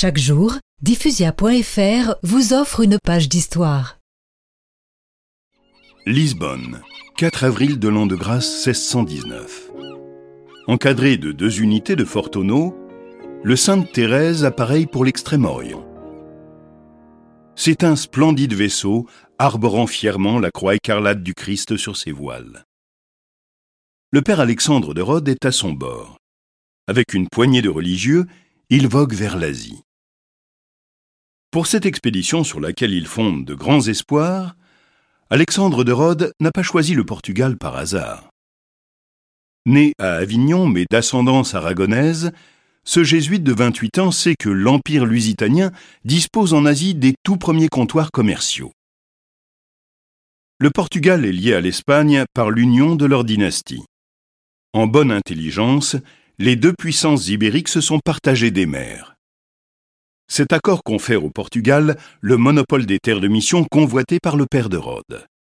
Chaque jour, diffusia.fr vous offre une page d'histoire. Lisbonne, 4 avril de l'an de grâce 1619. Encadré de deux unités de fort tonneau, le Sainte Thérèse appareille pour l'Extrême-Orient. C'est un splendide vaisseau arborant fièrement la croix écarlate du Christ sur ses voiles. Le père Alexandre de Rhodes est à son bord. Avec une poignée de religieux, il vogue vers l'Asie. Pour cette expédition sur laquelle il fonde de grands espoirs, Alexandre de Rhodes n'a pas choisi le Portugal par hasard. Né à Avignon mais d'ascendance aragonaise, ce jésuite de 28 ans sait que l'Empire lusitanien dispose en Asie des tout premiers comptoirs commerciaux. Le Portugal est lié à l'Espagne par l'union de leur dynastie. En bonne intelligence, les deux puissances ibériques se sont partagées des mers. Cet accord confère au Portugal le monopole des terres de mission convoitées par le père de Rhodes.